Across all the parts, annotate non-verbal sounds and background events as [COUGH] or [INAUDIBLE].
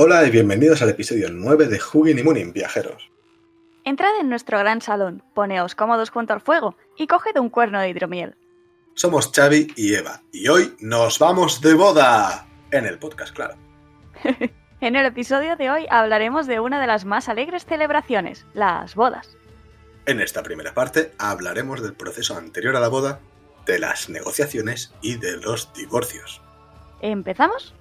Hola y bienvenidos al episodio 9 de Hugin y Munin Viajeros. Entrad en nuestro gran salón, poneos cómodos junto al fuego y coged un cuerno de hidromiel. Somos Xavi y Eva y hoy nos vamos de boda. En el podcast, claro. [LAUGHS] en el episodio de hoy hablaremos de una de las más alegres celebraciones, las bodas. En esta primera parte hablaremos del proceso anterior a la boda, de las negociaciones y de los divorcios. ¿Empezamos?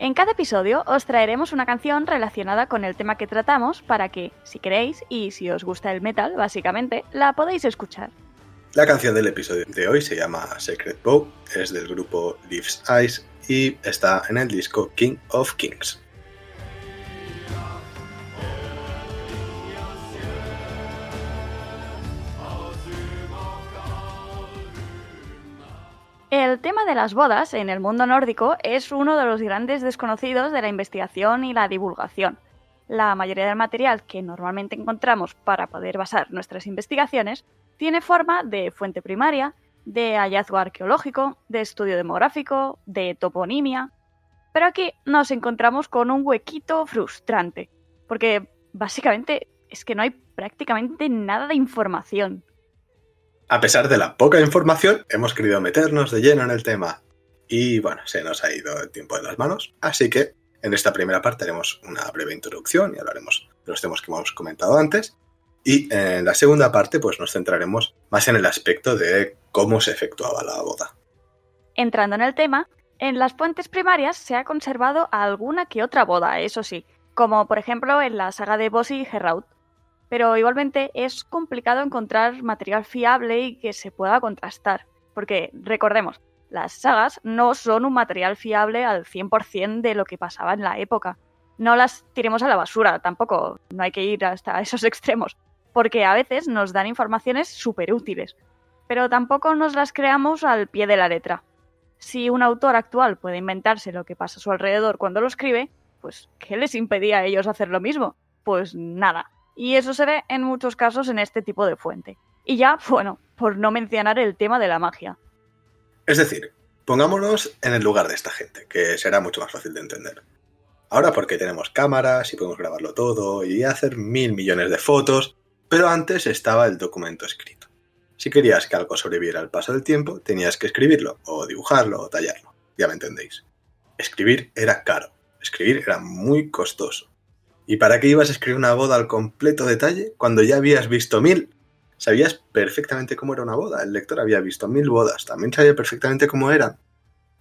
En cada episodio os traeremos una canción relacionada con el tema que tratamos para que, si queréis y si os gusta el metal, básicamente, la podáis escuchar. La canción del episodio de hoy se llama Secret Bow, es del grupo Leaves Eyes y está en el disco King of Kings. El tema de las bodas en el mundo nórdico es uno de los grandes desconocidos de la investigación y la divulgación. La mayoría del material que normalmente encontramos para poder basar nuestras investigaciones tiene forma de fuente primaria, de hallazgo arqueológico, de estudio demográfico, de toponimia. Pero aquí nos encontramos con un huequito frustrante, porque básicamente es que no hay prácticamente nada de información. A pesar de la poca información, hemos querido meternos de lleno en el tema. Y bueno, se nos ha ido el tiempo de las manos, así que en esta primera parte haremos una breve introducción y hablaremos de los temas que hemos comentado antes. Y en la segunda parte, pues nos centraremos más en el aspecto de cómo se efectuaba la boda. Entrando en el tema, en las fuentes primarias se ha conservado alguna que otra boda, eso sí, como por ejemplo en la saga de Bossi y Gerraud, pero igualmente es complicado encontrar material fiable y que se pueda contrastar, porque recordemos, las sagas no son un material fiable al 100% de lo que pasaba en la época. No las tiremos a la basura, tampoco, no hay que ir hasta [LAUGHS] esos extremos, porque a veces nos dan informaciones súper útiles, pero tampoco nos las creamos al pie de la letra. Si un autor actual puede inventarse lo que pasa a su alrededor cuando lo escribe, pues ¿qué les impedía a ellos hacer lo mismo? Pues nada, y eso se ve en muchos casos en este tipo de fuente. Y ya, [LAUGHS] bueno, por no mencionar el tema de la magia. Es decir, pongámonos en el lugar de esta gente, que será mucho más fácil de entender. Ahora porque tenemos cámaras y podemos grabarlo todo y hacer mil millones de fotos, pero antes estaba el documento escrito. Si querías que algo sobreviviera al paso del tiempo, tenías que escribirlo, o dibujarlo, o tallarlo. Ya me entendéis. Escribir era caro, escribir era muy costoso. ¿Y para qué ibas a escribir una boda al completo detalle cuando ya habías visto mil? Sabías perfectamente cómo era una boda. El lector había visto mil bodas. También sabía perfectamente cómo eran.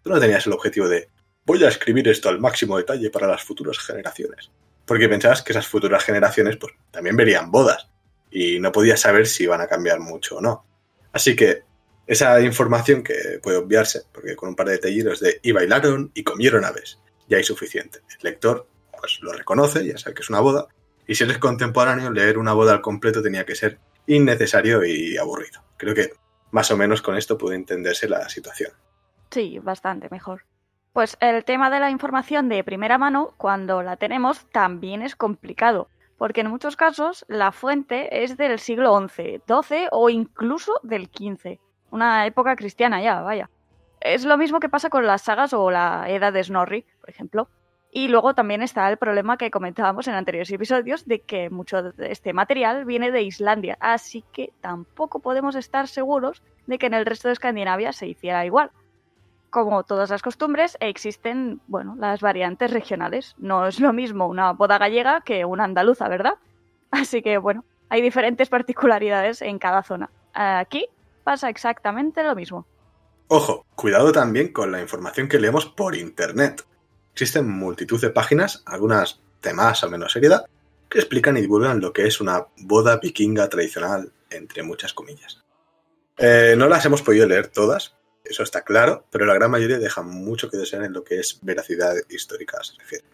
Tú no tenías el objetivo de voy a escribir esto al máximo detalle para las futuras generaciones. Porque pensabas que esas futuras generaciones pues también verían bodas. Y no podías saber si iban a cambiar mucho o no. Así que esa información que puede obviarse, porque con un par de detallitos de y bailaron y comieron aves, ya hay suficiente. El lector pues lo reconoce, ya sabe que es una boda. Y si eres contemporáneo, leer una boda al completo tenía que ser innecesario y aburrido. Creo que más o menos con esto puede entenderse la situación. Sí, bastante mejor. Pues el tema de la información de primera mano, cuando la tenemos, también es complicado, porque en muchos casos la fuente es del siglo XI, XII o incluso del XV, una época cristiana ya, vaya. Es lo mismo que pasa con las sagas o la Edad de Snorri, por ejemplo. Y luego también está el problema que comentábamos en anteriores episodios de que mucho de este material viene de Islandia, así que tampoco podemos estar seguros de que en el resto de Escandinavia se hiciera igual. Como todas las costumbres, existen, bueno, las variantes regionales. No es lo mismo una boda gallega que una andaluza, ¿verdad? Así que, bueno, hay diferentes particularidades en cada zona. Aquí pasa exactamente lo mismo. Ojo, cuidado también con la información que leemos por Internet. Existen multitud de páginas, algunas de más o menos seriedad, que explican y divulgan lo que es una boda vikinga tradicional, entre muchas comillas. Eh, no las hemos podido leer todas, eso está claro, pero la gran mayoría dejan mucho que desear en lo que es veracidad histórica se refiere.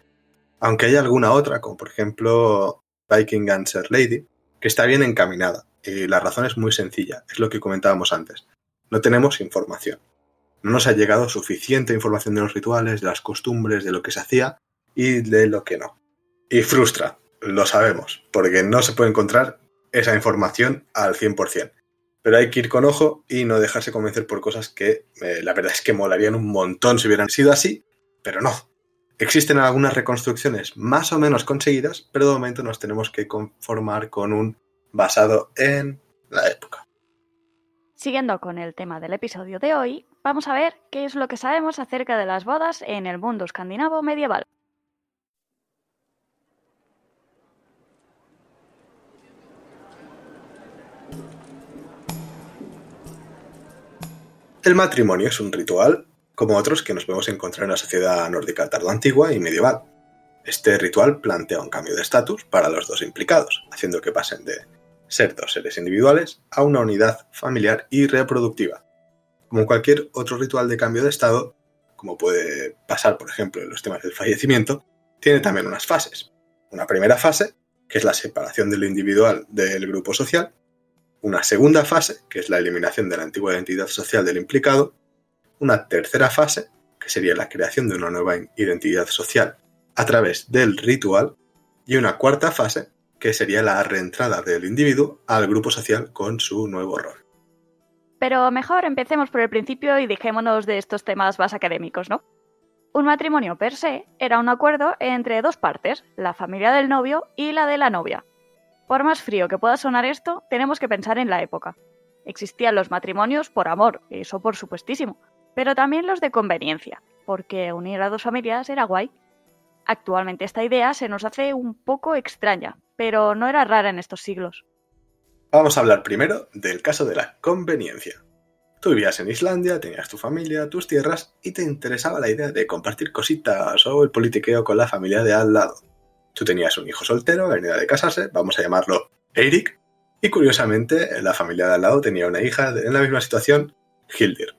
Aunque hay alguna otra, como por ejemplo Viking Answer Lady, que está bien encaminada, y la razón es muy sencilla, es lo que comentábamos antes. No tenemos información. No nos ha llegado suficiente información de los rituales, de las costumbres, de lo que se hacía y de lo que no. Y frustra, lo sabemos, porque no se puede encontrar esa información al 100%. Pero hay que ir con ojo y no dejarse convencer por cosas que eh, la verdad es que molarían un montón si hubieran sido así, pero no. Existen algunas reconstrucciones más o menos conseguidas, pero de momento nos tenemos que conformar con un basado en la época. Siguiendo con el tema del episodio de hoy, vamos a ver qué es lo que sabemos acerca de las bodas en el mundo escandinavo medieval. El matrimonio es un ritual como otros que nos podemos encontrar en la sociedad nórdica antigua y medieval. Este ritual plantea un cambio de estatus para los dos implicados, haciendo que pasen de ser dos seres individuales a una unidad familiar y reproductiva. Como cualquier otro ritual de cambio de estado, como puede pasar por ejemplo en los temas del fallecimiento, tiene también unas fases. Una primera fase, que es la separación de lo individual del grupo social, una segunda fase, que es la eliminación de la antigua identidad social del implicado, una tercera fase, que sería la creación de una nueva identidad social a través del ritual, y una cuarta fase, que sería la reentrada del individuo al grupo social con su nuevo rol. Pero mejor empecemos por el principio y dejémonos de estos temas más académicos, ¿no? Un matrimonio per se era un acuerdo entre dos partes, la familia del novio y la de la novia. Por más frío que pueda sonar esto, tenemos que pensar en la época. Existían los matrimonios por amor, eso por supuestísimo, pero también los de conveniencia, porque unir a dos familias era guay. Actualmente esta idea se nos hace un poco extraña, pero no era rara en estos siglos. Vamos a hablar primero del caso de la conveniencia. Tú vivías en Islandia, tenías tu familia, tus tierras y te interesaba la idea de compartir cositas o el politiqueo con la familia de al lado. Tú tenías un hijo soltero, venía de casarse, vamos a llamarlo Eirik, y curiosamente la familia de al lado tenía una hija en la misma situación, Hildir.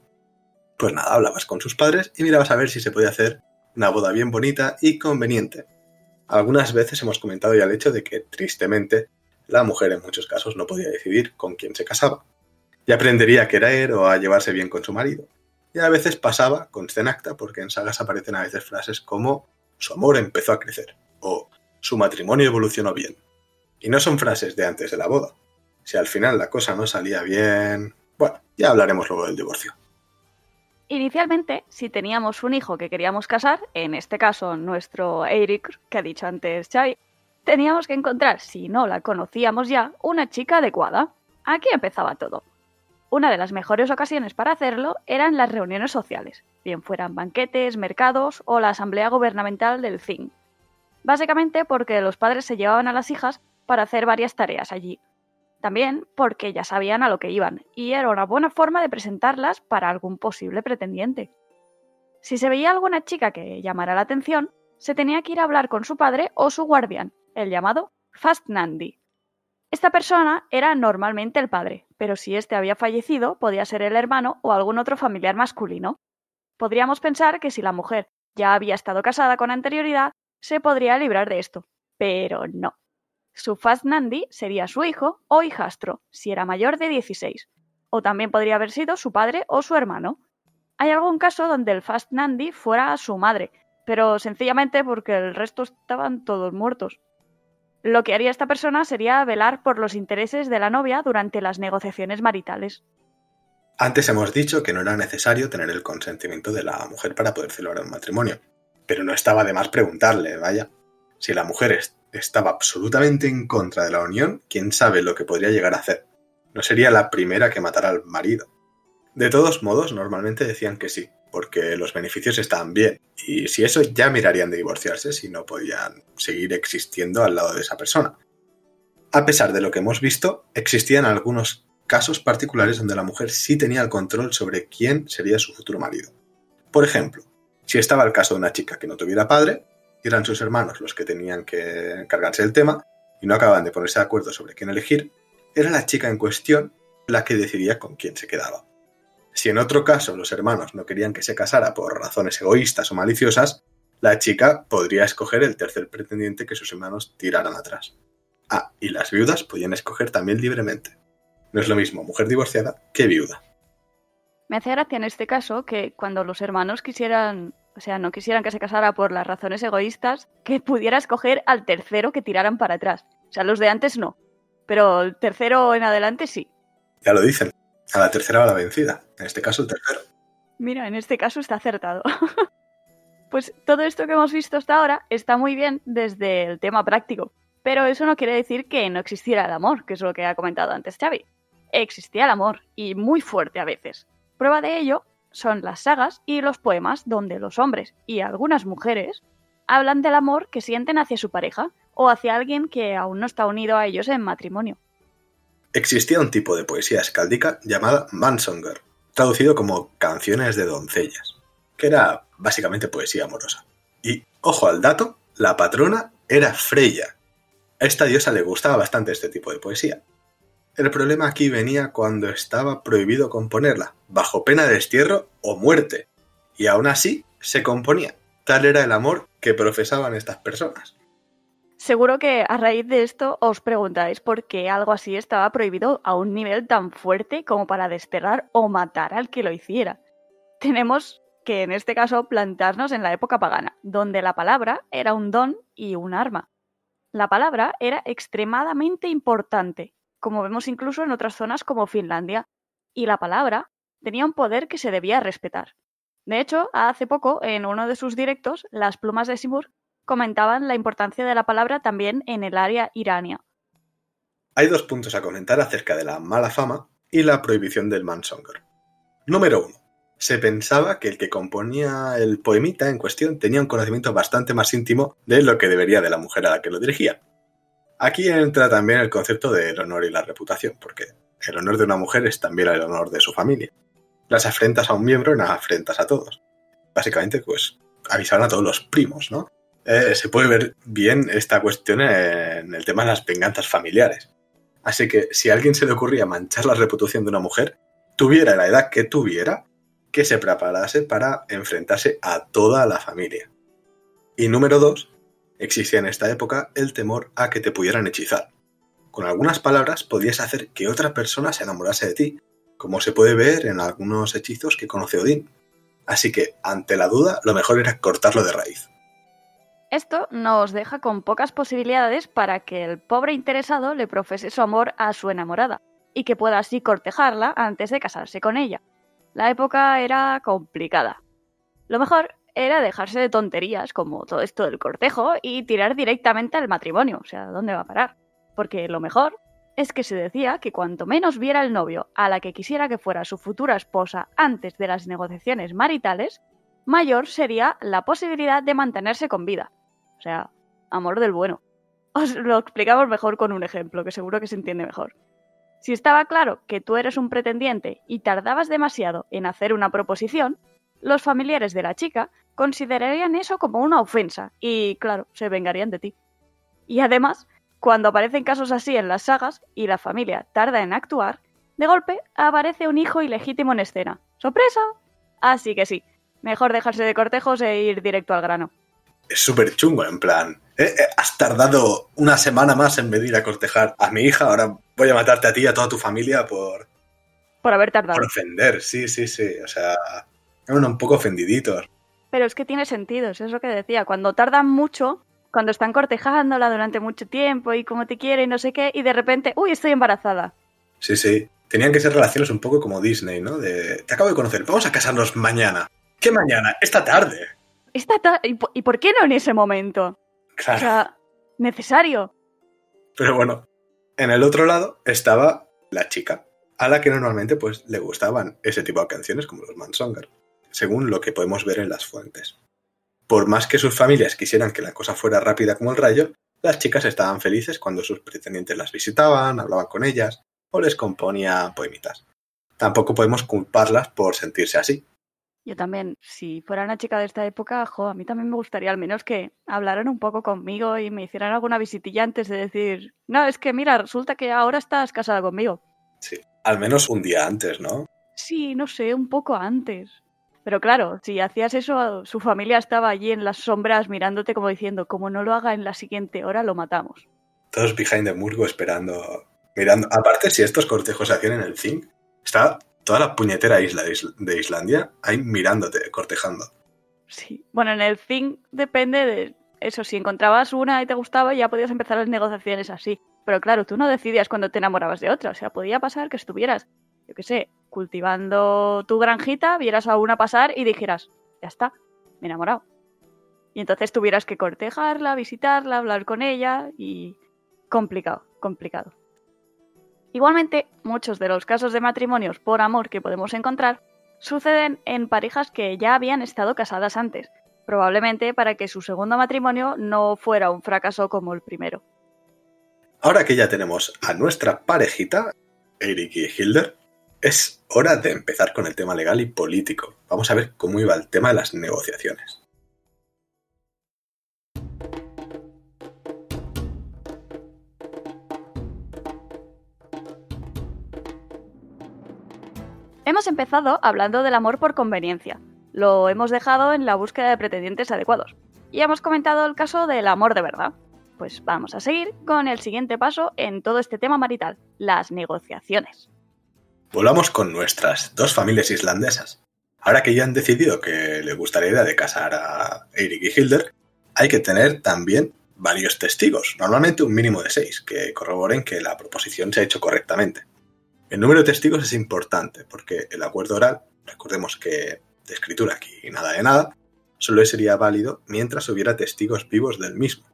Pues nada, hablabas con sus padres y mirabas a ver si se podía hacer una boda bien bonita y conveniente. Algunas veces hemos comentado ya el hecho de que, tristemente, la mujer en muchos casos no podía decidir con quién se casaba. Y aprendería a querer o a llevarse bien con su marido. Y a veces pasaba con Stenacta porque en sagas aparecen a veces frases como su amor empezó a crecer o su matrimonio evolucionó bien. Y no son frases de antes de la boda. Si al final la cosa no salía bien... Bueno, ya hablaremos luego del divorcio. Inicialmente, si teníamos un hijo que queríamos casar, en este caso nuestro Eric, que ha dicho antes Chai, teníamos que encontrar, si no la conocíamos ya, una chica adecuada. Aquí empezaba todo. Una de las mejores ocasiones para hacerlo eran las reuniones sociales, bien fueran banquetes, mercados o la asamblea gubernamental del CIN. Básicamente porque los padres se llevaban a las hijas para hacer varias tareas allí, también porque ya sabían a lo que iban, y era una buena forma de presentarlas para algún posible pretendiente. Si se veía alguna chica que llamara la atención, se tenía que ir a hablar con su padre o su guardián, el llamado Fast Nandi. Esta persona era normalmente el padre, pero si éste había fallecido, podía ser el hermano o algún otro familiar masculino. Podríamos pensar que si la mujer ya había estado casada con anterioridad, se podría librar de esto, pero no. Su Fast Nandi sería su hijo o hijastro, si era mayor de 16, o también podría haber sido su padre o su hermano. Hay algún caso donde el Fast Nandi fuera su madre, pero sencillamente porque el resto estaban todos muertos. Lo que haría esta persona sería velar por los intereses de la novia durante las negociaciones maritales. Antes hemos dicho que no era necesario tener el consentimiento de la mujer para poder celebrar un matrimonio, pero no estaba de más preguntarle, vaya. Si la mujer estaba absolutamente en contra de la unión, quién sabe lo que podría llegar a hacer. No sería la primera que matara al marido. De todos modos, normalmente decían que sí, porque los beneficios estaban bien, y si eso ya mirarían de divorciarse si no podían seguir existiendo al lado de esa persona. A pesar de lo que hemos visto, existían algunos casos particulares donde la mujer sí tenía el control sobre quién sería su futuro marido. Por ejemplo, si estaba el caso de una chica que no tuviera padre, eran sus hermanos los que tenían que encargarse del tema y no acababan de ponerse de acuerdo sobre quién elegir, era la chica en cuestión la que decidía con quién se quedaba. Si en otro caso los hermanos no querían que se casara por razones egoístas o maliciosas, la chica podría escoger el tercer pretendiente que sus hermanos tiraran atrás. Ah, y las viudas podían escoger también libremente. No es lo mismo mujer divorciada que viuda. Me hace gracia en este caso que cuando los hermanos quisieran o sea, no quisieran que se casara por las razones egoístas, que pudiera escoger al tercero que tiraran para atrás. O sea, los de antes no, pero el tercero en adelante sí. Ya lo dicen, A la tercera va la vencida. En este caso, el tercero. Mira, en este caso está acertado. [LAUGHS] pues todo esto que hemos visto hasta ahora está muy bien desde el tema práctico. Pero eso no quiere decir que no existiera el amor, que es lo que ha comentado antes Xavi. Existía el amor, y muy fuerte a veces. Prueba de ello son las sagas y los poemas donde los hombres y algunas mujeres hablan del amor que sienten hacia su pareja o hacia alguien que aún no está unido a ellos en matrimonio. Existía un tipo de poesía escáldica llamada mansonger, traducido como canciones de doncellas, que era básicamente poesía amorosa. Y, ojo al dato, la patrona era Freya. A esta diosa le gustaba bastante este tipo de poesía. El problema aquí venía cuando estaba prohibido componerla, bajo pena de destierro o muerte, y aún así se componía. Tal era el amor que profesaban estas personas. Seguro que a raíz de esto os preguntáis por qué algo así estaba prohibido a un nivel tan fuerte como para desterrar o matar al que lo hiciera. Tenemos que en este caso plantarnos en la época pagana, donde la palabra era un don y un arma. La palabra era extremadamente importante, como vemos incluso en otras zonas como Finlandia, y la palabra tenía un poder que se debía respetar. De hecho, hace poco, en uno de sus directos, las plumas de Simur comentaban la importancia de la palabra también en el área irania. Hay dos puntos a comentar acerca de la mala fama y la prohibición del mansonger. Número uno. Se pensaba que el que componía el poemita en cuestión tenía un conocimiento bastante más íntimo de lo que debería de la mujer a la que lo dirigía. Aquí entra también el concepto del honor y la reputación, porque el honor de una mujer es también el honor de su familia. Las afrentas a un miembro, las afrentas a todos. Básicamente, pues, avisaron a todos los primos, ¿no? Eh, se puede ver bien esta cuestión en el tema de las venganzas familiares. Así que si a alguien se le ocurría manchar la reputación de una mujer, tuviera la edad que tuviera, que se preparase para enfrentarse a toda la familia. Y número dos, existía en esta época el temor a que te pudieran hechizar. Con algunas palabras podías hacer que otra persona se enamorase de ti, como se puede ver en algunos hechizos que conoce Odín. Así que, ante la duda, lo mejor era cortarlo de raíz. Esto nos deja con pocas posibilidades para que el pobre interesado le profese su amor a su enamorada y que pueda así cortejarla antes de casarse con ella. La época era complicada. Lo mejor era dejarse de tonterías como todo esto del cortejo y tirar directamente al matrimonio, o sea, ¿dónde va a parar? Porque lo mejor es que se decía que cuanto menos viera el novio a la que quisiera que fuera su futura esposa antes de las negociaciones maritales, mayor sería la posibilidad de mantenerse con vida, o sea, amor del bueno. Os lo explicamos mejor con un ejemplo, que seguro que se entiende mejor. Si estaba claro que tú eres un pretendiente y tardabas demasiado en hacer una proposición, los familiares de la chica considerarían eso como una ofensa y, claro, se vengarían de ti. Y además, cuando aparecen casos así en las sagas y la familia tarda en actuar, de golpe aparece un hijo ilegítimo en escena. ¡Sorpresa! Así que sí, mejor dejarse de cortejos e ir directo al grano es súper chungo, en plan, eh, eh, has tardado una semana más en venir a cortejar a mi hija, ahora voy a matarte a ti y a toda tu familia por... Por haber tardado. Por ofender, sí, sí, sí, o sea, bueno, un poco ofendiditos. Pero es que tiene sentido, es eso que decía, cuando tardan mucho, cuando están cortejándola durante mucho tiempo y como te quiere y no sé qué, y de repente, uy, estoy embarazada. Sí, sí, tenían que ser relaciones un poco como Disney, ¿no? De, te acabo de conocer, vamos a casarnos mañana. ¿Qué mañana? Esta tarde. ¿Y por qué no en ese momento? Claro. O sea, necesario. Pero bueno, en el otro lado estaba la chica, a la que normalmente pues le gustaban ese tipo de canciones como los Mansonger, según lo que podemos ver en las fuentes. Por más que sus familias quisieran que la cosa fuera rápida como el rayo, las chicas estaban felices cuando sus pretendientes las visitaban, hablaban con ellas o les componía poemitas. Tampoco podemos culparlas por sentirse así, yo también, si fuera una chica de esta época, jo, a mí también me gustaría al menos que hablaran un poco conmigo y me hicieran alguna visitilla antes de decir, no, es que mira, resulta que ahora estás casada conmigo. Sí, al menos un día antes, ¿no? Sí, no sé, un poco antes. Pero claro, si hacías eso, su familia estaba allí en las sombras mirándote como diciendo, como no lo haga en la siguiente hora, lo matamos. Todos behind the murgo esperando, mirando. Aparte, si estos cortejos se hacían en el zinc, está toda la puñetera isla de Islandia ahí mirándote, cortejando. Sí, bueno, en el thing depende de eso. Si encontrabas una y te gustaba, ya podías empezar las negociaciones así. Pero claro, tú no decidías cuando te enamorabas de otra. O sea, podía pasar que estuvieras yo qué sé, cultivando tu granjita, vieras a una pasar y dijeras, ya está, me he enamorado. Y entonces tuvieras que cortejarla, visitarla, hablar con ella y complicado, complicado. Igualmente, muchos de los casos de matrimonios por amor que podemos encontrar suceden en parejas que ya habían estado casadas antes, probablemente para que su segundo matrimonio no fuera un fracaso como el primero. Ahora que ya tenemos a nuestra parejita, Eric y Hilder, es hora de empezar con el tema legal y político. Vamos a ver cómo iba el tema de las negociaciones. Hemos empezado hablando del amor por conveniencia. Lo hemos dejado en la búsqueda de pretendientes adecuados. Y hemos comentado el caso del amor de verdad. Pues vamos a seguir con el siguiente paso en todo este tema marital, las negociaciones. Volvamos con nuestras dos familias islandesas. Ahora que ya han decidido que les gusta la idea de casar a Eirik y Hilder, hay que tener también varios testigos, normalmente un mínimo de seis, que corroboren que la proposición se ha hecho correctamente. El número de testigos es importante porque el acuerdo oral, recordemos que de escritura aquí nada de nada, solo sería válido mientras hubiera testigos vivos del mismo.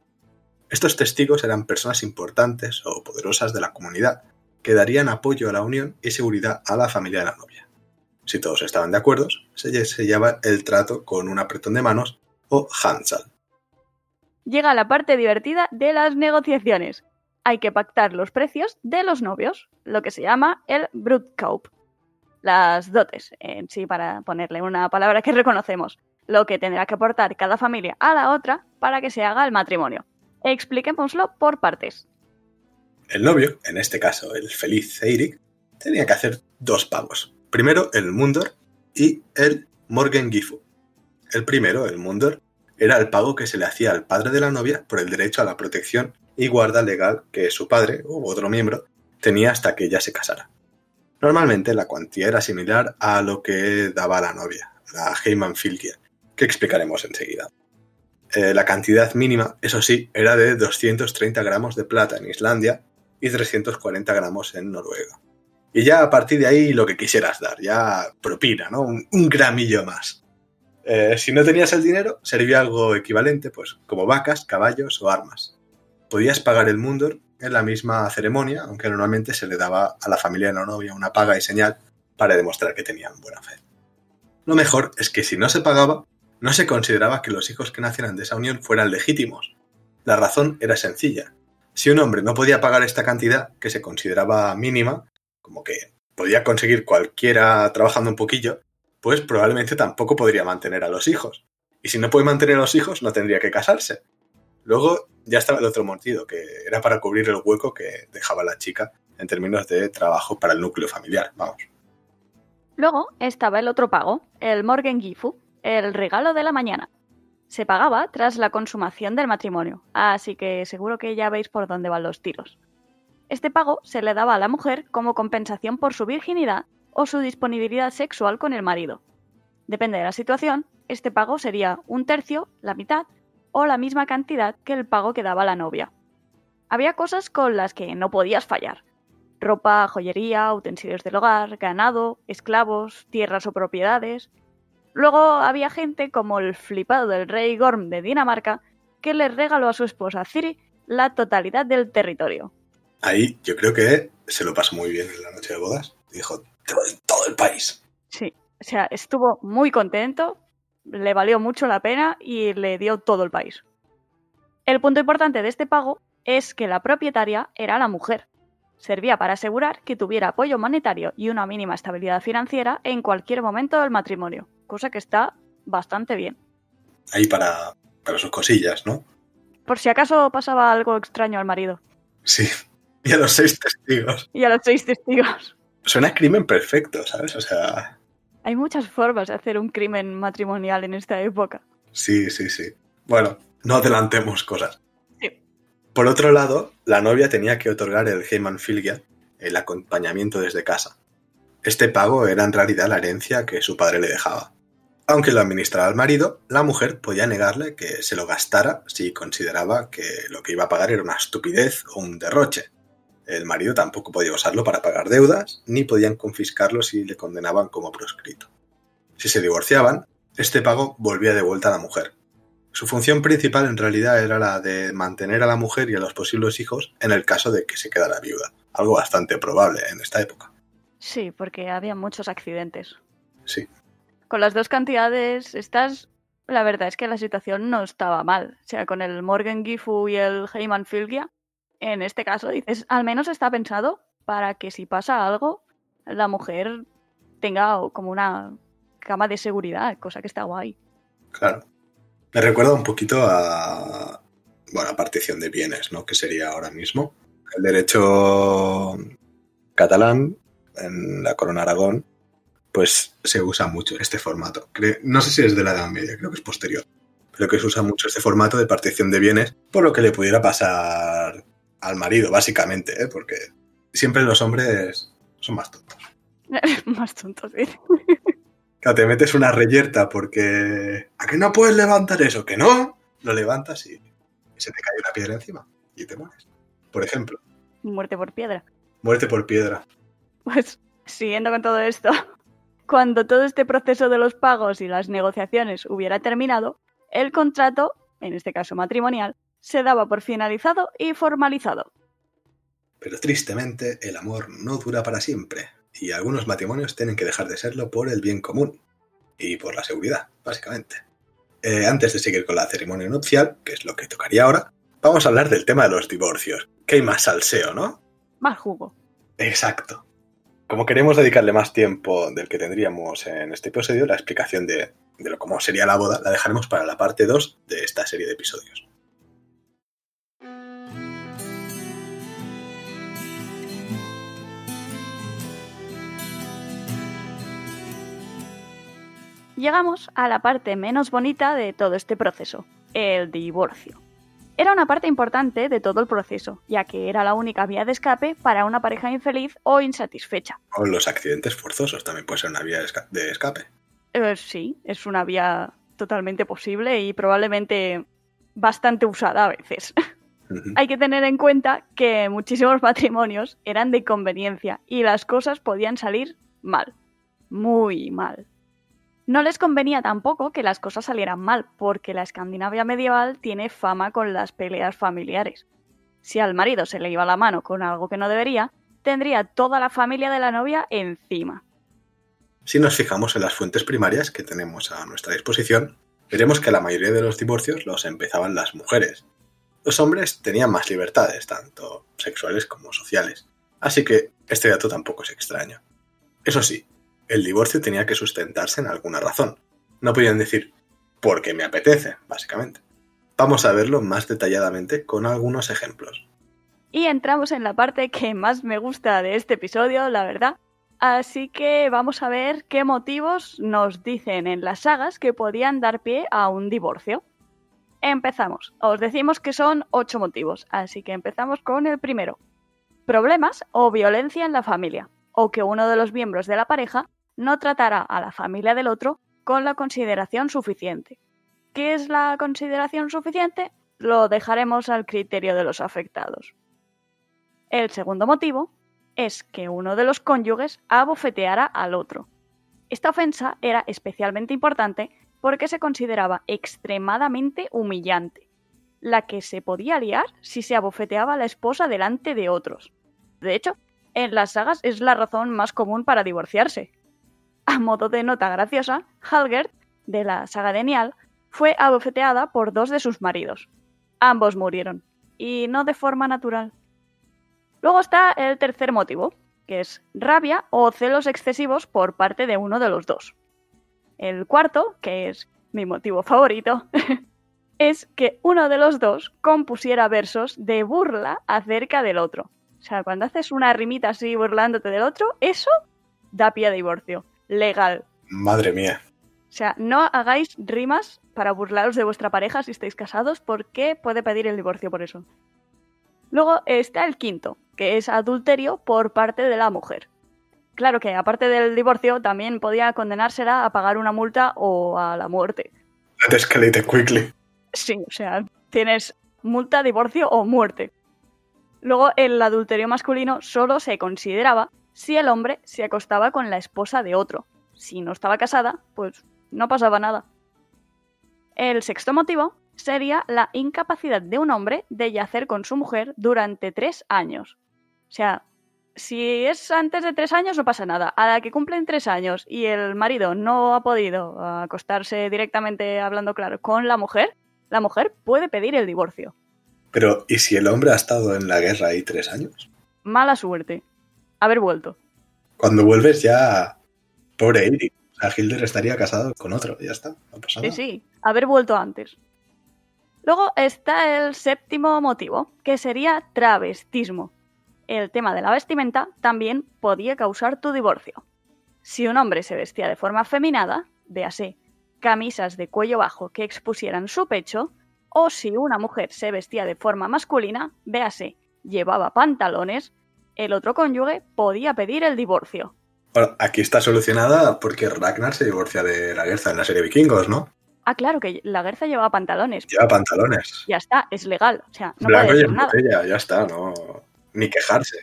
Estos testigos eran personas importantes o poderosas de la comunidad que darían apoyo a la unión y seguridad a la familia de la novia. Si todos estaban de acuerdo, se sellaba el trato con un apretón de manos o handsal. Llega la parte divertida de las negociaciones hay que pactar los precios de los novios, lo que se llama el Brutkaup. Las dotes, en sí, para ponerle una palabra que [LAUGHS] reconocemos, lo que tendrá que aportar cada familia a la otra para que se haga el matrimonio. Expliquémoslo por partes. El novio, en este caso el feliz Eirik, tenía que hacer dos pagos. Primero el Mundor y el Morgengifu. El primero, el Mundor, era el pago que se le hacía al padre de la novia por el derecho a la protección y guarda legal que su padre u otro miembro tenía hasta que ella se casara. Normalmente la cuantía era similar a lo que daba la novia, la Heyman Filkia, que explicaremos enseguida. Eh, la cantidad mínima, eso sí, era de 230 gramos de plata en Islandia y 340 gramos en Noruega. Y ya a partir de ahí lo que quisieras dar, ya propina, ¿no? Un, gramillo más. Eh, si no tenías el dinero, servía algo equivalente, pues como vacas, caballos o armas podías pagar el Mundor en la misma ceremonia, aunque normalmente se le daba a la familia de la novia una paga y señal para demostrar que tenían buena fe. Lo mejor es que si no se pagaba, no se consideraba que los hijos que nacieran de esa unión fueran legítimos. La razón era sencilla. Si un hombre no podía pagar esta cantidad, que se consideraba mínima, como que podía conseguir cualquiera trabajando un poquillo, pues probablemente tampoco podría mantener a los hijos. Y si no puede mantener a los hijos, no tendría que casarse. Luego ya estaba el otro motivo, que era para cubrir el hueco que dejaba la chica en términos de trabajo para el núcleo familiar, vamos. Luego estaba el otro pago, el Morgengifu, el regalo de la mañana. Se pagaba tras la consumación del matrimonio, así que seguro que ya veis por dónde van los tiros. Este pago se le daba a la mujer como compensación por su virginidad o su disponibilidad sexual con el marido. Depende de la situación, este pago sería un tercio, la mitad o la misma cantidad que el pago que daba la novia. Había cosas con las que no podías fallar. Ropa, joyería, utensilios del hogar, ganado, esclavos, tierras o propiedades. Luego había gente como el flipado del rey Gorm de Dinamarca que le regaló a su esposa Ciri la totalidad del territorio. Ahí yo creo que se lo pasó muy bien en la noche de bodas. Dijo, te doy todo el país. Sí, o sea, estuvo muy contento, le valió mucho la pena y le dio todo el país. El punto importante de este pago es que la propietaria era la mujer. Servía para asegurar que tuviera apoyo monetario y una mínima estabilidad financiera en cualquier momento del matrimonio, cosa que está bastante bien. Ahí para, para sus cosillas, ¿no? Por si acaso pasaba algo extraño al marido. Sí, [LAUGHS] y a los seis testigos. Y a los seis testigos. Suena crimen perfecto, ¿sabes? O sea, hay muchas formas de hacer un crimen matrimonial en esta época. Sí, sí, sí. Bueno, no adelantemos cosas. Por otro lado, la novia tenía que otorgar el Heyman Filgia, el acompañamiento desde casa. Este pago era en realidad la herencia que su padre le dejaba. Aunque lo administraba el marido, la mujer podía negarle que se lo gastara si consideraba que lo que iba a pagar era una estupidez o un derroche. El marido tampoco podía usarlo para pagar deudas, ni podían confiscarlo si le condenaban como proscrito. Si se divorciaban, este pago volvía de vuelta a la mujer. Su función principal en realidad era la de mantener a la mujer y a los posibles hijos en el caso de que se quedara viuda, algo bastante probable en esta época. Sí, porque había muchos accidentes. Sí. Con las dos cantidades, estas, la verdad es que la situación no estaba mal. O sea, con el Morgan Gifu y el Heyman Filgia, en este caso dices, al menos está pensado para que si pasa algo, la mujer tenga como una cama de seguridad, cosa que está guay. Claro. Me recuerda un poquito a, bueno, partición de bienes, ¿no? Que sería ahora mismo. El derecho catalán en la Corona Aragón, pues se usa mucho este formato. No sé si es de la Edad Media, creo que es posterior, pero que se usa mucho este formato de partición de bienes por lo que le pudiera pasar al marido, básicamente, ¿eh? porque siempre los hombres son más tontos. [LAUGHS] más tontos, sí. Claro, te metes una reyerta porque... ¿A qué no puedes levantar eso? ¿Que no? Lo levantas y se te cae una piedra encima y te mueres. Por ejemplo. Muerte por piedra. Muerte por piedra. Pues siguiendo con todo esto, cuando todo este proceso de los pagos y las negociaciones hubiera terminado, el contrato, en este caso matrimonial, se daba por finalizado y formalizado. Pero tristemente, el amor no dura para siempre, y algunos matrimonios tienen que dejar de serlo por el bien común y por la seguridad, básicamente. Eh, antes de seguir con la ceremonia nupcial, que es lo que tocaría ahora, vamos a hablar del tema de los divorcios. Que hay más salseo, ¿no? Más jugo. Exacto. Como queremos dedicarle más tiempo del que tendríamos en este episodio, la explicación de, lo cómo sería la boda la dejaremos para la parte 2 de esta serie de episodios. Llegamos a la parte menos bonita de todo este proceso, el divorcio. Era una parte importante de todo el proceso, ya que era la única vía de escape para una pareja infeliz o insatisfecha. O los accidentes forzosos también puede ser una vía de escape. Eh, sí, es una vía totalmente posible y probablemente bastante usada a veces. Hay que tener en cuenta que muchísimos matrimonios eran de conveniencia y las cosas podían salir mal, muy mal. No les convenía tampoco que las cosas salieran mal, porque la Escandinavia medieval tiene fama con las peleas familiares. Si al marido se le iba la mano con algo que no debería, tendría toda la familia de la novia encima. Si nos fijamos en las fuentes primarias que tenemos a nuestra disposición, veremos que la mayoría de los divorcios los empezaban las mujeres. Los hombres tenían más libertades, tanto sexuales como sociales, así que este dato tampoco es extraño. Eso sí, el divorcio tenía que sustentarse en alguna razón. No podían decir, porque me apetece, básicamente. Vamos a verlo más detalladamente con algunos ejemplos. Y entramos en la parte que más me gusta de este episodio, la verdad. Así que vamos a ver qué motivos nos dicen en las sagas que podían dar pie a un divorcio. Empezamos. Os decimos que son ocho motivos, así que empezamos con el primero. Problemas o violencia en la familia o que uno de los miembros de la pareja no tratará a la familia del otro con la consideración suficiente. ¿Qué es la consideración suficiente? Lo dejaremos al criterio de los afectados. El segundo motivo es que uno de los cónyuges abofeteara al otro. Esta ofensa era especialmente importante porque se consideraba extremadamente humillante, la que se podía liar si se abofeteaba a la esposa delante de otros. De hecho, en las sagas es la razón más común para divorciarse. A modo de nota graciosa, Halgerd, de la saga de Nial, fue abofeteada por dos de sus maridos. Ambos murieron, y no de forma natural. Luego está el tercer motivo, que es rabia o celos excesivos por parte de uno de los dos. El cuarto, que es mi motivo favorito, [LAUGHS] es que uno de los dos compusiera versos de burla acerca del otro. O sea, cuando haces una rimita así burlándote del otro, eso da pie a divorcio. Legal. Madre mía. O sea, no hagáis rimas para burlaros de vuestra pareja si estáis casados porque puede pedir el divorcio por eso. Luego está el quinto, que es adulterio por parte de la mujer. Claro que aparte del divorcio también podía condenársela a pagar una multa o a la muerte. That escalated quickly. Sí, o sea, tienes multa, divorcio o muerte. Luego, el adulterio masculino solo se consideraba si el hombre se acostaba con la esposa de otro. Si no estaba casada, pues no pasaba nada. El sexto motivo sería la incapacidad de un hombre de yacer con su mujer durante tres años. O sea, si es antes de tres años no pasa nada. A la que cumplen tres años y el marido no ha podido acostarse directamente hablando claro con la mujer, la mujer puede pedir el divorcio. Pero, ¿y si el hombre ha estado en la guerra ahí tres años? Mala suerte. Haber vuelto. Cuando vuelves ya... Pobre Eric. O sea, Hilder estaría casado con otro, ya está. No pasa Sí, nada. sí, haber vuelto antes. Luego está el séptimo motivo, que sería travestismo. El tema de la vestimenta también podía causar tu divorcio. Si un hombre se vestía de forma feminada, véase, camisas de cuello bajo que expusieran su pecho, o si una mujer se vestía de forma masculina, véase, llevaba pantalones, el otro cónyuge podía pedir el divorcio. Bueno, aquí está solucionada porque Ragnar se divorcia de la Gerza en la serie Vikingos, ¿no? Ah, claro que la Gerza llevaba pantalones. Lleva pantalones. Ya está, es legal. O sea, no Blanco puede y decir en nada. botella, ya está, no... Ni quejarse.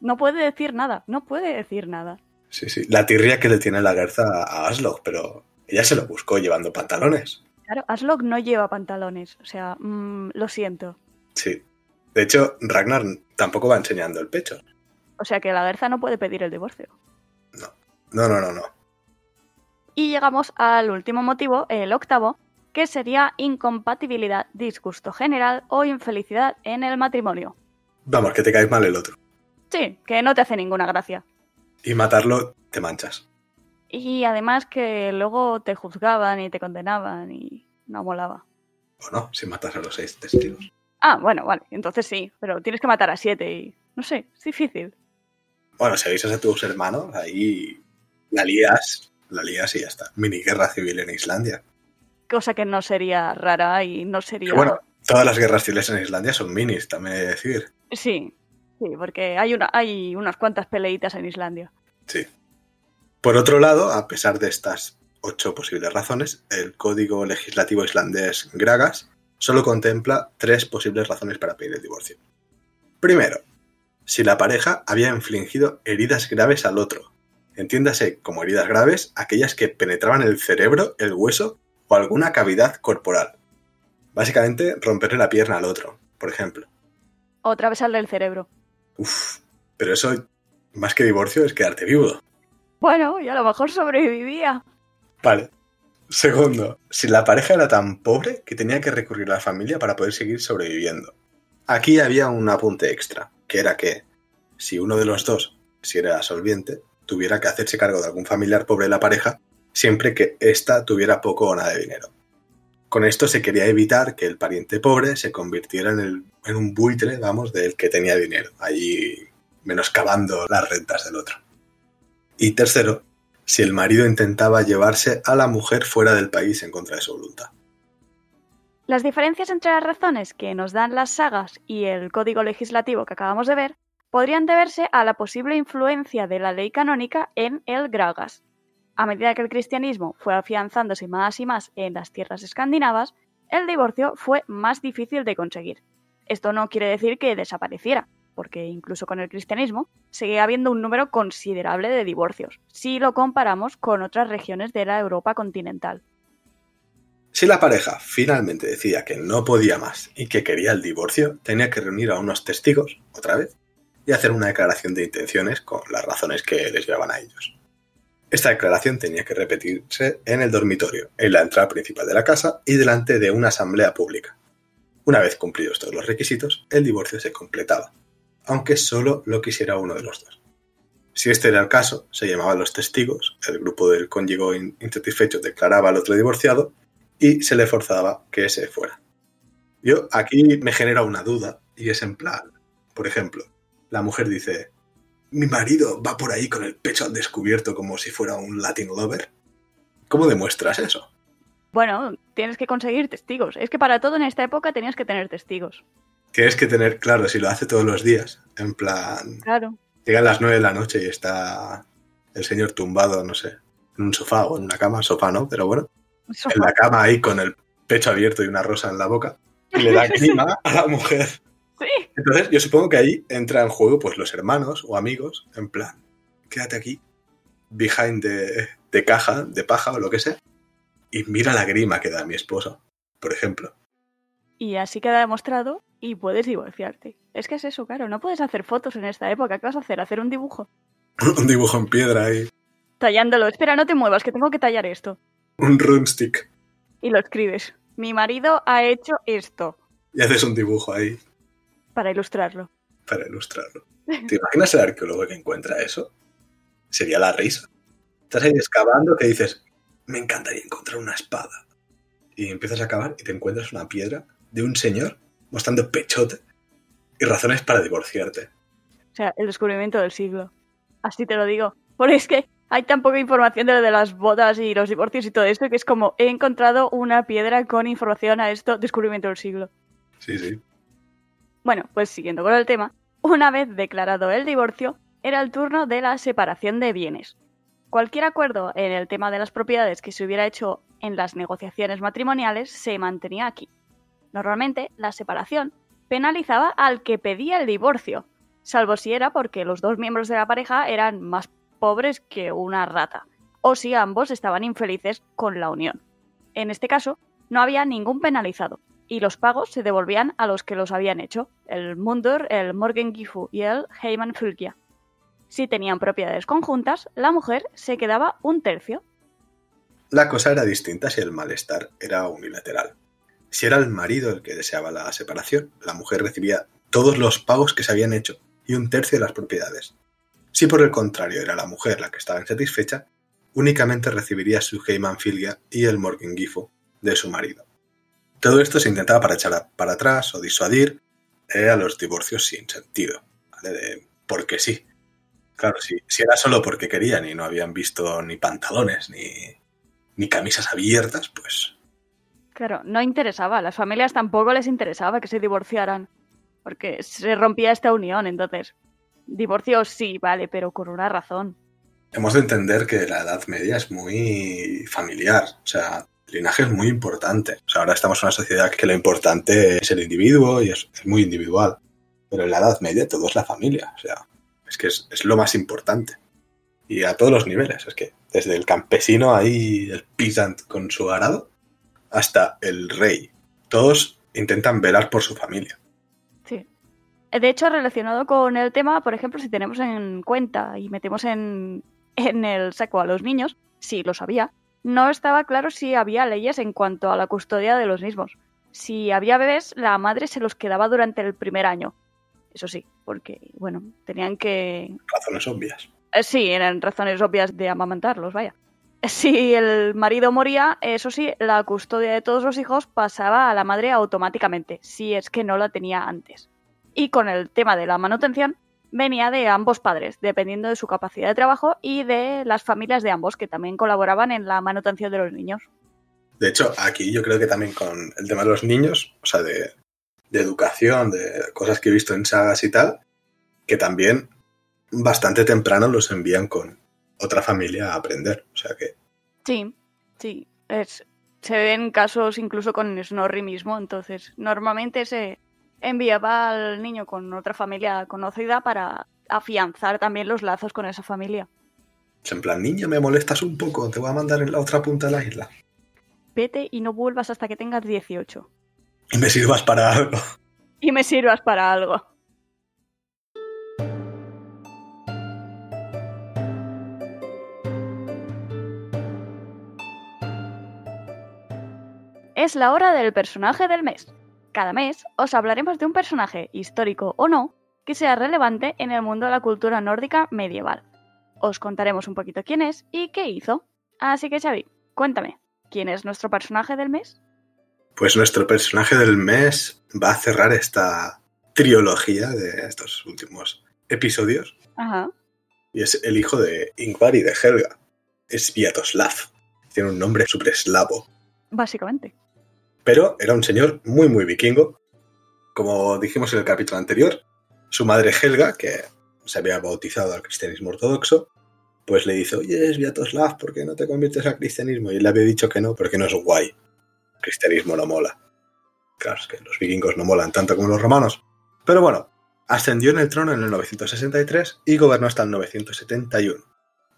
No puede decir nada, no puede decir nada. Sí, sí. La tirria que le tiene la Gerza a Aslog, pero ella se lo buscó llevando pantalones. Claro, Aslog no lleva pantalones, o sea, mm, lo siento. Sí. De hecho, Ragnar tampoco va enseñando el pecho. O sea que la Gerza no puede pedir el divorcio. No, no, no, no. Y llegamos al último motivo, el octavo, que sería incompatibilidad, disgusto general o infelicidad en el matrimonio. Vamos, que te caes mal el otro. Sí, que no te hace ninguna gracia. Y matarlo, te manchas. Y además que luego te juzgaban y te condenaban y no molaba. O no, si matas a los seis testigos. Ah, bueno, vale, entonces sí, pero tienes que matar a siete y... No sé, es difícil. Bueno, si avisas a tus hermanos, ahí la lías, la lías y ya está. Mini guerra civil en Islandia. Cosa que no sería rara y no sería... Bueno, todas las guerras civiles en Islandia son minis, también he de decir. Sí, sí, porque hay, una, hay unas cuantas peleitas en Islandia. Sí. Por otro lado, a pesar de estas ocho posibles razones, el Código Legislativo Islandés Gragas solo contempla tres posibles razones para pedir el divorcio. Primero, si la pareja había infligido heridas graves al otro. Entiéndase como heridas graves aquellas que penetraban el cerebro, el hueso o alguna cavidad corporal. Básicamente, romperle la pierna al otro, por ejemplo. O atravesarle el cerebro. Uf, pero eso, más que divorcio, es quedarte viudo. Bueno, y a lo mejor sobrevivía. Vale. Segundo, si la pareja era tan pobre que tenía que recurrir a la familia para poder seguir sobreviviendo. Aquí había un apunte extra, que era que si uno de los dos, si era solviente, tuviera que hacerse cargo de algún familiar pobre de la pareja, siempre que ésta tuviera poco o nada de dinero. Con esto se quería evitar que el pariente pobre se convirtiera en, el- en un buitre, vamos, del que tenía dinero, allí menoscabando las rentas del otro. Y tercero, si el marido intentaba llevarse a la mujer fuera del país en contra de su voluntad. Las diferencias entre las razones que nos dan las sagas y el código legislativo que acabamos de ver podrían deberse a la posible influencia de la ley canónica en el Gragas. A medida que el cristianismo fue afianzándose más y más en las tierras escandinavas, el divorcio fue más difícil de conseguir. Esto no quiere decir que desapareciera, porque incluso con el cristianismo seguía habiendo un número considerable de divorcios, si lo comparamos con otras regiones de la Europa continental. Si la pareja finalmente decía que no podía más y que quería el divorcio, tenía que reunir a unos testigos, otra vez, y hacer una declaración de intenciones con las razones que les llevaban a ellos. Esta declaración tenía que repetirse en el dormitorio, en la entrada principal de la casa y delante de una asamblea pública. Una vez cumplidos todos los requisitos, el divorcio se completaba, aunque solo lo quisiera uno de los dos. Si este era el caso, se llamaban los testigos, el grupo del cónyuge in- insatisfecho declaraba al otro divorciado y se le forzaba que se fuera. Yo aquí me genera una duda y es en plan, por ejemplo, la mujer dice, mi marido va por ahí con el pecho al descubierto como si fuera un Latin lover. ¿Cómo demuestras eso? Bueno, tienes que conseguir testigos. Es que para todo en esta época tenías que tener testigos. Tienes que tener claro si lo hace todos los días, en plan, Claro. llegan las nueve de la noche y está el señor tumbado, no sé, en un sofá o en una cama, sofá no, pero bueno, en la cama ahí con el pecho abierto y una rosa en la boca y le da [LAUGHS] clima a la mujer. Sí. Entonces, yo supongo que ahí entra en juego pues los hermanos o amigos, en plan, quédate aquí, behind de, de caja, de paja o lo que sea, y mira la grima que da mi esposo, por ejemplo. Y así queda demostrado y puedes divorciarte. Es que es eso, claro, no puedes hacer fotos en esta época. ¿Qué vas a hacer? ¿Hacer un dibujo? [LAUGHS] un dibujo en piedra ahí, Tallándolo. Espera, no te muevas, que tengo que tallar esto. un runstick, Y lo escribes. Mi marido ha hecho esto y haces un dibujo ahí para ilustrarlo. para ilustrarlo. ¿Te imaginas el arqueólogo que encuentra eso? Sería la risa. Estás ahí excavando que dices, me encantaría encontrar una espada. Y empiezas a cavar y te encuentras una piedra de un señor mostrando pechote y razones para divorciarte. O sea, el descubrimiento del siglo. Así te lo digo. Porque es que hay tan poca información de lo de las bodas y los divorcios y todo esto que es como he encontrado una piedra con información a esto, descubrimiento del siglo. Sí, sí. Bueno, pues siguiendo con el tema, una vez declarado el divorcio, era el turno de la separación de bienes. Cualquier acuerdo en el tema de las propiedades que se hubiera hecho en las negociaciones matrimoniales se mantenía aquí. Normalmente, la separación penalizaba al que pedía el divorcio, salvo si era porque los dos miembros de la pareja eran más pobres que una rata, o si ambos estaban infelices con la unión. En este caso, no había ningún penalizado, y los pagos se devolvían a los que los habían hecho, el Mundur, el Morgengifu y el Heyman Fylkia. Si tenían propiedades conjuntas, la mujer se quedaba un tercio. La cosa era distinta si el malestar era unilateral. Si era el marido el que deseaba la separación, la mujer recibía todos los pagos que se habían hecho y un tercio de las propiedades. Si por el contrario era la mujer la que estaba insatisfecha, únicamente recibiría su Heyman Filgia y el Morgengifu de su marido. Todo esto se intentaba para echar para atrás o disuadir eh, a los divorcios sin sentido, ¿vale? De porque sí. Claro, si, si era solo porque querían y no habían visto ni pantalones ni, ni camisas abiertas, pues Claro, no interesaba, a las familias tampoco les interesaba que se divorciaran, porque se rompía esta unión, entonces. Divorcio sí, vale, pero con una razón. hemos de entender que la Edad Media es muy familiar, o sea, el linaje es muy importante. O sea, ahora estamos en una sociedad que lo importante es el individuo y es, es muy individual, pero en la Edad Media todo es la familia, o sea, es que es, lo más importante. Y a todos los niveles, es que desde el campesino ahí, el peasant con su arado, hasta el rey, todos intentan velar por su familia. Sí. De hecho, relacionado con el tema, por ejemplo, si tenemos en cuenta y metemos en, en el saco a los niños, sí lo sabía, no estaba claro si había leyes en cuanto a la custodia de los mismos. Si había bebés, la madre se los quedaba durante el primer año. Eso sí, porque, bueno, tenían que Razones obvias. Eh, Sí, eran razones obvias de amamantarlos, vaya. Si el marido moría, eso sí, la custodia de todos los hijos pasaba a la madre automáticamente, si es que no la tenía antes. Y con el tema de la manutención, venía de ambos padres, dependiendo de su capacidad de trabajo y de las familias de ambos, que también colaboraban en la manutención de los niños. De hecho, aquí yo creo que también con el tema de los niños, o sea, de, de educación, de cosas que he visto en sagas y tal, que también bastante temprano los envían con otra familia a aprender. O sea que Sí, sí. Es, se ven casos incluso con Snorri mismo, entonces normalmente se enviaba al niño con otra familia conocida para afianzar también los lazos con esa familia. en plan, niño, me molestas un poco, te voy a mandar en la otra punta de la isla. Vete y no vuelvas hasta que tengas 18. Y me sirvas para algo. Y me sirvas para algo. Es la hora del personaje del mes. Cada mes os hablaremos de un personaje, histórico o no, que sea relevante en el mundo de la cultura nórdica medieval. Os contaremos un poquito quién es y qué hizo. Así que Xavi, cuéntame, ¿quién es nuestro personaje del mes? Pues nuestro personaje del mes va a cerrar esta trilogía de estos últimos episodios. Ajá. Y es el hijo de Ingvar y de Helga. Es Viatoslav. Tiene un nombre súper eslavo. Básicamente. Pero era un señor muy, muy vikingo. Como dijimos en el capítulo anterior, su madre Helga, que se había bautizado al cristianismo ortodoxo, pues le dice, oye, es Viatoslav, ¿por qué no te conviertes al cristianismo? Y él le había dicho que no, porque no es guay. Cristianismo no mola. Claro, es que los vikingos no molan tanto como los romanos. Pero bueno, ascendió en el trono en el 963 y gobernó hasta el 971.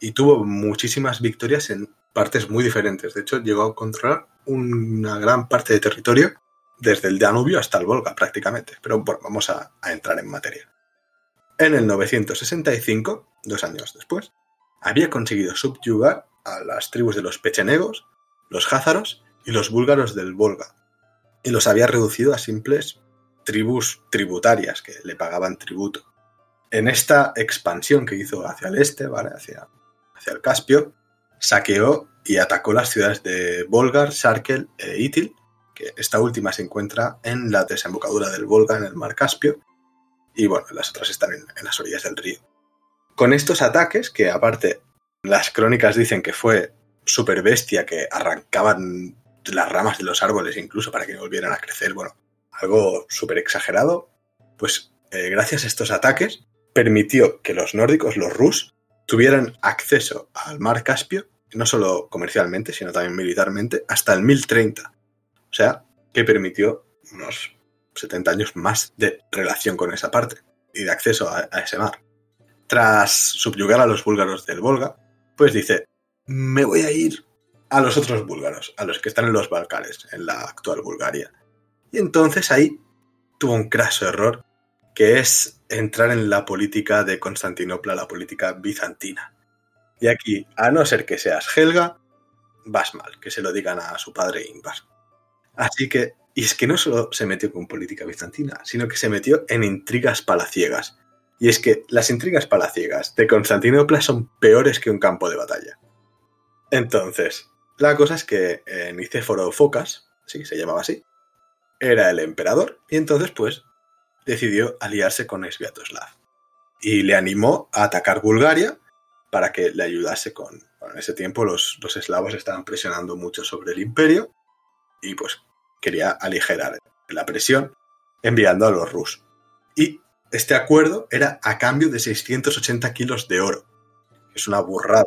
Y tuvo muchísimas victorias en partes muy diferentes. De hecho, llegó a controlar una gran parte de territorio desde el Danubio hasta el Volga prácticamente. Pero bueno, vamos a, a entrar en materia. En el 965, dos años después, había conseguido subyugar a las tribus de los pechenegos, los házaros y los búlgaros del Volga, y los había reducido a simples tribus tributarias que le pagaban tributo. En esta expansión que hizo hacia el este, ¿vale? hacia, hacia el Caspio, saqueó y atacó las ciudades de Volgar, Sarkel e Itil, que esta última se encuentra en la desembocadura del Volga en el mar Caspio, y bueno, las otras están en, en las orillas del río. Con estos ataques, que aparte las crónicas dicen que fue super bestia, que arrancaban las ramas de los árboles incluso para que volvieran a crecer, bueno, algo súper exagerado, pues eh, gracias a estos ataques permitió que los nórdicos, los rus, tuvieran acceso al mar Caspio, no solo comercialmente, sino también militarmente, hasta el 1030. O sea, que permitió unos 70 años más de relación con esa parte y de acceso a, a ese mar. Tras subyugar a los búlgaros del Volga, pues dice, me voy a ir a los otros búlgaros, a los que están en los Balcanes, en la actual Bulgaria. Y entonces ahí tuvo un craso error, que es entrar en la política de Constantinopla, la política bizantina. Y aquí, a no ser que seas Helga, vas mal, que se lo digan a su padre Ingvar. Así que, y es que no solo se metió con política bizantina, sino que se metió en intrigas palaciegas. Y es que las intrigas palaciegas de Constantinopla son peores que un campo de batalla. Entonces, la cosa es que eh, Nicéforo Focas, sí, se llamaba así, era el emperador y entonces pues decidió aliarse con Sviatoslav y le animó a atacar Bulgaria para que le ayudase con... Bueno, en ese tiempo los, los eslavos estaban presionando mucho sobre el imperio y pues quería aligerar la presión enviando a los rusos. Y este acuerdo era a cambio de 680 kilos de oro. Es una burrada.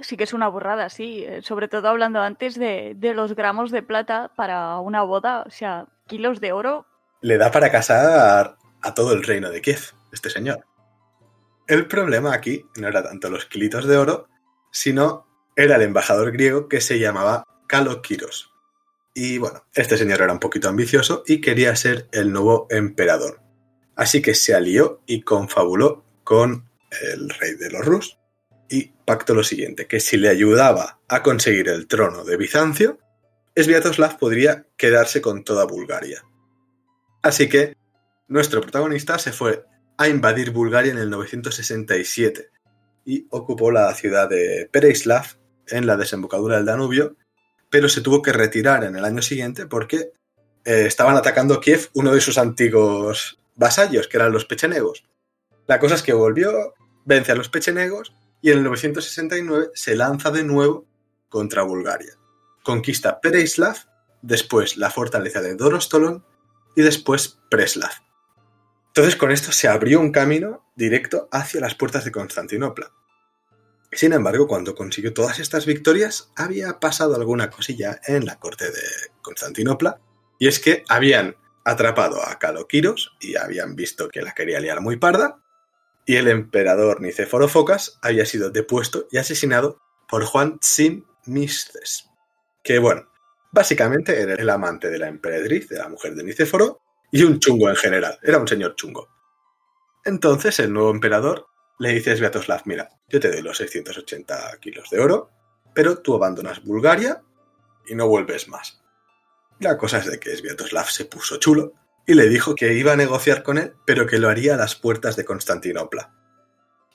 Sí que es una burrada, sí. Eh, Sobre todo hablando antes de, los gramos de plata para una boda. O sea, kilos de oro. Le da para casar a todo el reino de Kiev, este señor. El problema aquí no era tanto los kilitos de oro, sino era el embajador griego que se llamaba Kalokiros. Y bueno, este señor era un poquito ambicioso y quería ser el nuevo emperador. Así que se alió y confabuló con el rey de los Rus y pactó lo siguiente, que si le ayudaba a conseguir el trono de Bizancio, Sviatoslav podría quedarse con toda Bulgaria. Así que nuestro protagonista se fue a invadir Bulgaria en el 967 y ocupó la ciudad de Pereislav en la desembocadura del Danubio, pero se tuvo que retirar en el año siguiente porque eh, estaban atacando Kiev uno de sus antiguos vasallos, que eran los pechenegos. La cosa es que volvió, vence a los pechenegos y en el 969 se lanza de nuevo contra Bulgaria. Conquista Pereislav, después la fortaleza de Dorostolon y después Preslav. Entonces con esto se abrió un camino directo hacia las puertas de Constantinopla. Sin embargo, cuando consiguió todas estas victorias, había pasado alguna cosilla en la corte de Constantinopla, y es que habían atrapado a Caloquiros y habían visto que la quería liar muy parda, y el emperador Nicéforo Focas había sido depuesto y asesinado por Juan Tsin Misces, que bueno, básicamente era el amante de la emperatriz, de la mujer de Nicéforo, y un chungo en general, era un señor chungo. Entonces el nuevo emperador le dice a Sviatoslav, mira, yo te doy los 680 kilos de oro, pero tú abandonas Bulgaria y no vuelves más. La cosa es de que Sviatoslav se puso chulo y le dijo que iba a negociar con él, pero que lo haría a las puertas de Constantinopla.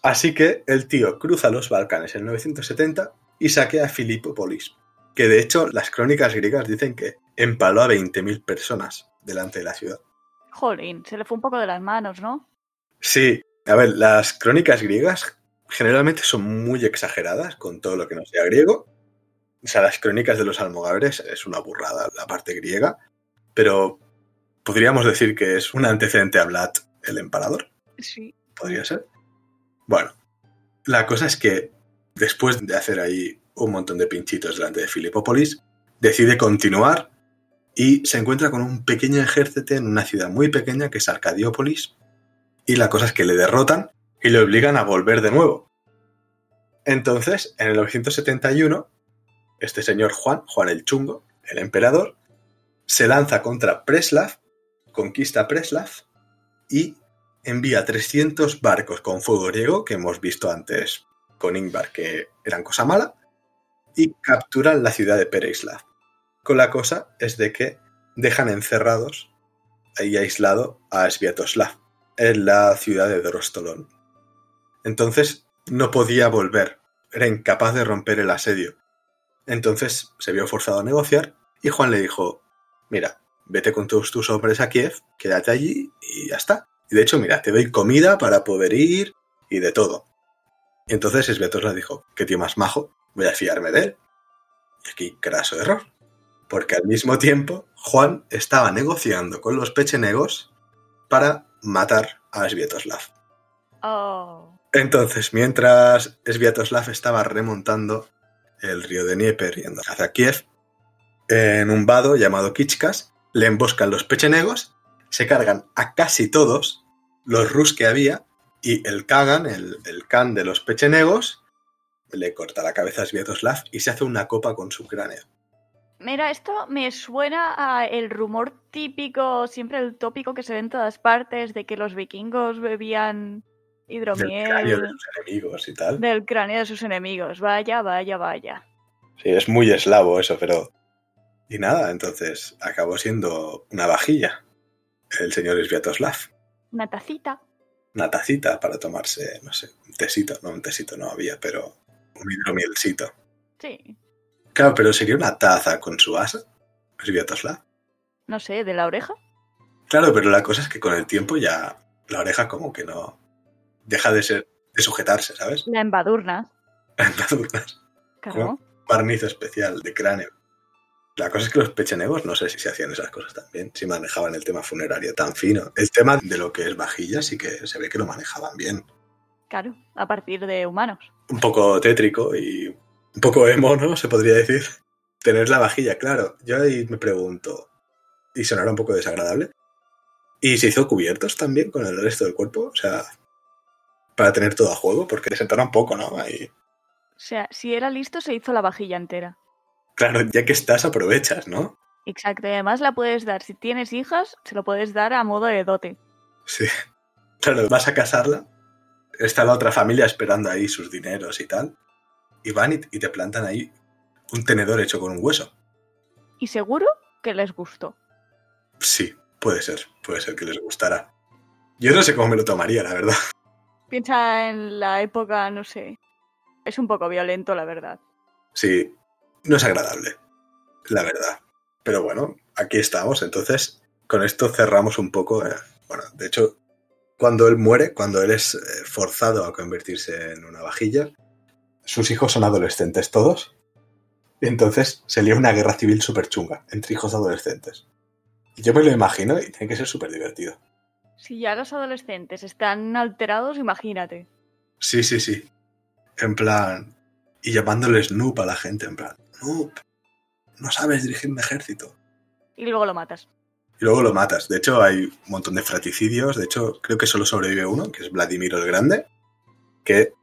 Así que el tío cruza los Balcanes en 970 y saquea a Filipópolis, que de hecho las crónicas griegas dicen que empaló a 20.000 personas delante de la ciudad. Jolín, se le fue un poco de las manos, ¿no? Sí, a ver, las crónicas griegas generalmente son muy exageradas con todo lo que no sea griego. O sea, las crónicas de los almogávares es una burrada la parte griega, pero podríamos decir que es un antecedente a Vlad el empalador. Sí. Podría ser. Bueno, la cosa es que después de hacer ahí un montón de pinchitos delante de Filipópolis, decide continuar y se encuentra con un pequeño ejército en una ciudad muy pequeña que es Arcadiópolis y la cosa es que le derrotan y le obligan a volver de nuevo. Entonces, en el 971, este señor Juan, Juan el Chungo, el emperador, se lanza contra Preslav, conquista Preslav y envía 300 barcos con fuego griego, que hemos visto antes con Ingvar que eran cosa mala, y capturan la ciudad de Pereislav. Con la cosa es de que dejan encerrados ahí aislado a Sviatoslav en la ciudad de Drostolón. Entonces no podía volver, era incapaz de romper el asedio. Entonces se vio forzado a negociar y Juan le dijo, mira, vete con todos tus hombres a Kiev, quédate allí y ya está. Y de hecho, mira, te doy comida para poder ir y de todo. Entonces Sviatoslav dijo, qué tío más majo, voy a fiarme de él. Y aquí, craso error. Porque al mismo tiempo, Juan estaba negociando con los pechenegos para matar a Sviatoslav. Oh. Entonces, mientras Sviatoslav estaba remontando el río de Dnieper yendo hacia Kiev, en un vado llamado Kichkas, le emboscan los pechenegos, se cargan a casi todos los rus que había y el Kagan, el, el Khan de los pechenegos, le corta la cabeza a Sviatoslav y se hace una copa con su cráneo. Mira, esto me suena a el rumor típico, siempre el tópico que se ve en todas partes, de que los vikingos bebían Del hidromiel cráneo de sus enemigos y tal. del cráneo de sus enemigos. Vaya, vaya, vaya. Sí, es muy eslavo eso, pero... Y nada, entonces acabó siendo una vajilla el señor Sviatoslav. Una tacita. Una tacita para tomarse, no sé, un tesito. No, un tesito no había, pero un hidromielcito. Sí. Claro, pero sería una taza con su asa. Sviatoslav. No sé, de la oreja. Claro, pero la cosa es que con el tiempo ya la oreja como que no... Deja de ser... de sujetarse, ¿sabes? La embadurna. [LAUGHS] Embadurnas. Claro. barniz especial de cráneo. La cosa es que los pechenegos no sé si se hacían esas cosas también, si manejaban el tema funerario tan fino. El tema de lo que es vajilla sí que se ve que lo manejaban bien. Claro, a partir de humanos. Un poco tétrico y un poco emo, ¿no? Se podría decir. Tener la vajilla, claro. Yo ahí me pregunto, y sonará un poco desagradable, ¿y se hizo cubiertos también con el resto del cuerpo? O sea, para tener todo a juego, porque le sentara un poco, ¿no? Ahí. O sea, si era listo, se hizo la vajilla entera. Claro, ya que estás, aprovechas, ¿no? Exacto, y además la puedes dar. Si tienes hijas, se lo puedes dar a modo de dote. Sí. [LAUGHS] Claro, vas a casarla, está la otra familia esperando ahí sus dineros y tal, y van y, y te plantan ahí un tenedor hecho con un hueso. Y seguro que les gustó. Sí, puede ser, puede ser que les gustara. Yo no sé cómo me lo tomaría, la verdad. [LAUGHS] Piensa en la época, no sé. Es un poco violento, la verdad. Sí, no es agradable, la verdad. Pero bueno, aquí estamos, entonces con esto cerramos un poco. eh, Bueno, de hecho, cuando él muere, cuando él es eh, forzado a convertirse en una vajilla, sus hijos son adolescentes todos. Y entonces se lía una guerra civil súper chunga entre hijos adolescentes. Y yo me lo imagino y tiene que ser súper divertido. Si ya los adolescentes están alterados, imagínate. Sí, sí, sí. En plan. Y llamándole Snoop a la gente, en plan. Snoop, no sabes dirigir un ejército. Y luego lo matas. Y luego lo matas. De hecho, hay un montón de fraticidios. De hecho, creo que solo sobrevive uno, que es Vladimiro el Grande, que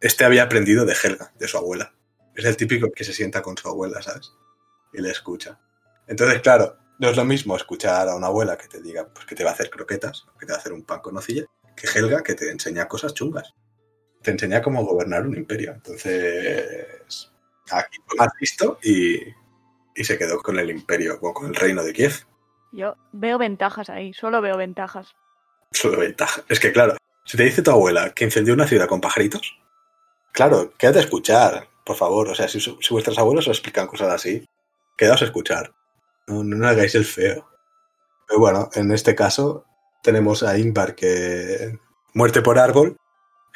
este había aprendido de Helga, de su abuela. Es el típico que se sienta con su abuela, ¿sabes? Y le escucha. Entonces, claro, no es lo mismo escuchar a una abuela que te diga pues, que te va a hacer croquetas, que te va a hacer un pan con nocilla, que Helga que te enseña cosas chungas. Te enseña cómo gobernar un imperio. Entonces, aquí fue más listo y, y se quedó con el imperio, o con el reino de Kiev. Yo veo ventajas ahí, solo veo ventajas. Solo ventaja. Es que, claro, si te dice tu abuela que incendió una ciudad con pajaritos, claro, quédate a escuchar, por favor. O sea, si, si vuestros abuelos os explican cosas así, quedaos a escuchar. No, no, no hagáis el feo. Pero bueno, en este caso tenemos a Ingvar que muerte por árbol,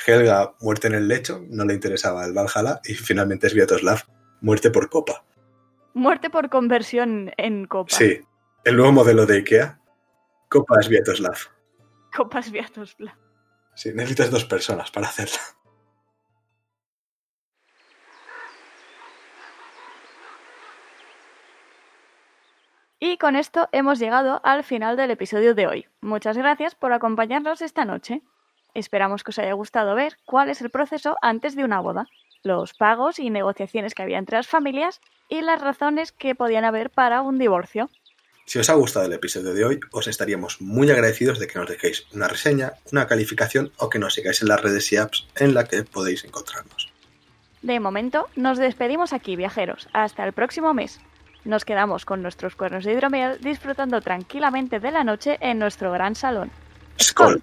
Helga muerte en el lecho, no le interesaba el Valhalla, y finalmente Sviatoslav muerte por copa. Muerte por conversión en copa. Sí, el nuevo modelo de Ikea, copa Sviatoslav. Copas Viatos Bla. Sí, necesitas dos personas para hacerla. Y con esto hemos llegado al final del episodio de hoy. Muchas gracias por acompañarnos esta noche. Esperamos que os haya gustado ver cuál es el proceso antes de una boda, los pagos y negociaciones que había entre las familias y las razones que podían haber para un divorcio. Si os ha gustado el episodio de hoy, os estaríamos muy agradecidos de que nos dejéis una reseña, una calificación o que nos sigáis en las redes y apps en las que podéis encontrarnos. De momento, nos despedimos aquí, viajeros. Hasta el próximo mes. Nos quedamos con nuestros cuernos de hidromiel disfrutando tranquilamente de la noche en nuestro gran salón. ¡Skol!